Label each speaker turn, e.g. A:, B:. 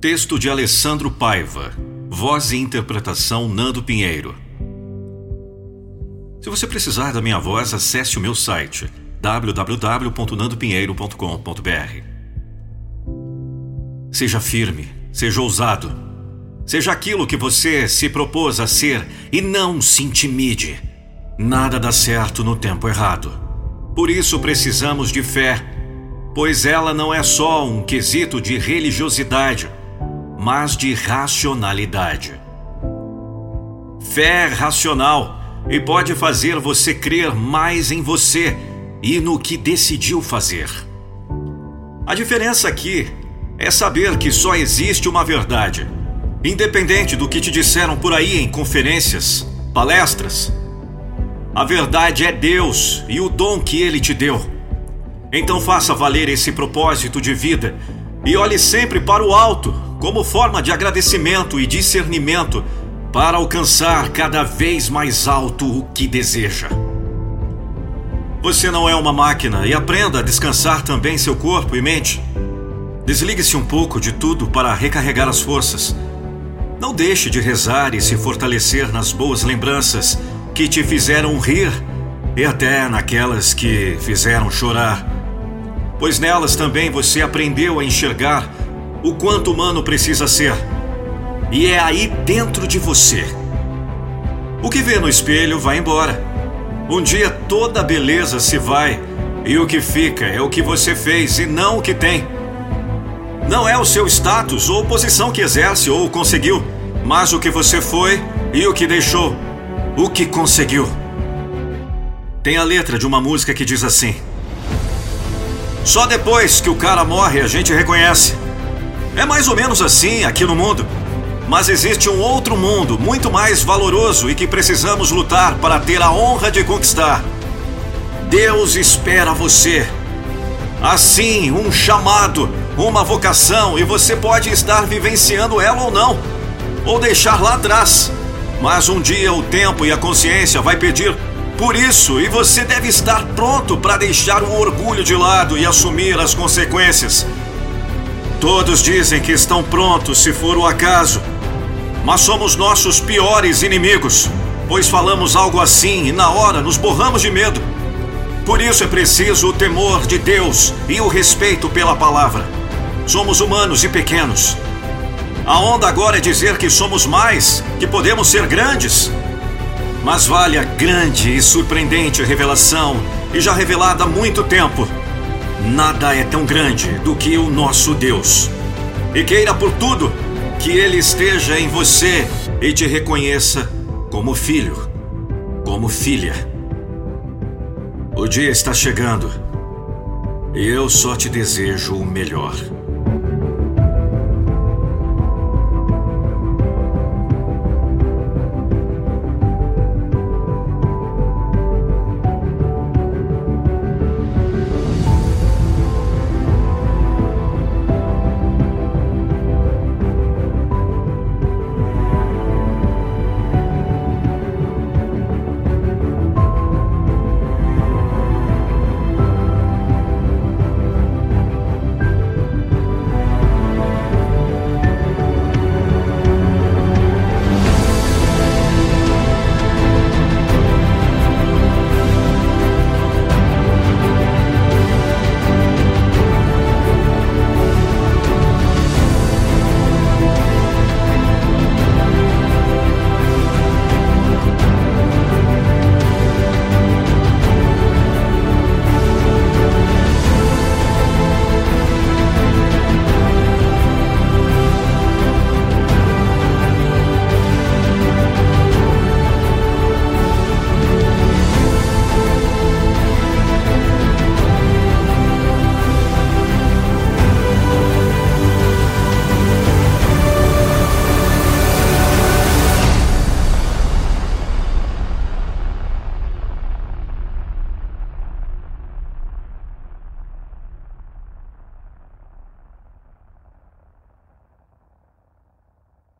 A: Texto de Alessandro Paiva. Voz e interpretação Nando Pinheiro. Se você precisar da minha voz, acesse o meu site www.nandopinheiro.com.br. Seja firme, seja ousado. Seja aquilo que você se propôs a ser e não se intimide. Nada dá certo no tempo errado. Por isso precisamos de fé, pois ela não é só um quesito de religiosidade mas de racionalidade. Fé racional e pode fazer você crer mais em você e no que decidiu fazer. A diferença aqui é saber que só existe uma verdade, independente do que te disseram por aí em conferências, palestras. A verdade é Deus e o dom que ele te deu. Então faça valer esse propósito de vida e olhe sempre para o alto como forma de agradecimento e discernimento para alcançar cada vez mais alto o que deseja. Você não é uma máquina e aprenda a descansar também seu corpo e mente. Desligue-se um pouco de tudo para recarregar as forças. Não deixe de rezar e se fortalecer nas boas lembranças que te fizeram rir e até naquelas que fizeram chorar. Pois nelas também você aprendeu a enxergar o quanto humano precisa ser. E é aí dentro de você. O que vê no espelho vai embora. Um dia toda a beleza se vai e o que fica é o que você fez e não o que tem. Não é o seu status ou posição que exerce ou conseguiu, mas o que você foi e o que deixou, o que conseguiu. Tem a letra de uma música que diz assim: Só depois que o cara morre a gente reconhece. É mais ou menos assim aqui no mundo. Mas existe um outro mundo muito mais valoroso e que precisamos lutar para ter a honra de conquistar. Deus espera você. Assim, um chamado, uma vocação, e você pode estar vivenciando ela ou não, ou deixar lá atrás. Mas um dia o tempo e a consciência vai pedir por isso, e você deve estar pronto para deixar o orgulho de lado e assumir as consequências. Todos dizem que estão prontos se for o acaso, mas somos nossos piores inimigos, pois falamos algo assim e na hora nos borramos de medo. Por isso é preciso o temor de Deus e o respeito pela palavra. Somos humanos e pequenos. A onda agora é dizer que somos mais, que podemos ser grandes. Mas vale a grande e surpreendente revelação, e já revelada há muito tempo Nada é tão grande do que o nosso Deus. E queira por tudo que Ele esteja em você e te reconheça como filho, como filha. O dia está chegando e eu só te desejo o melhor.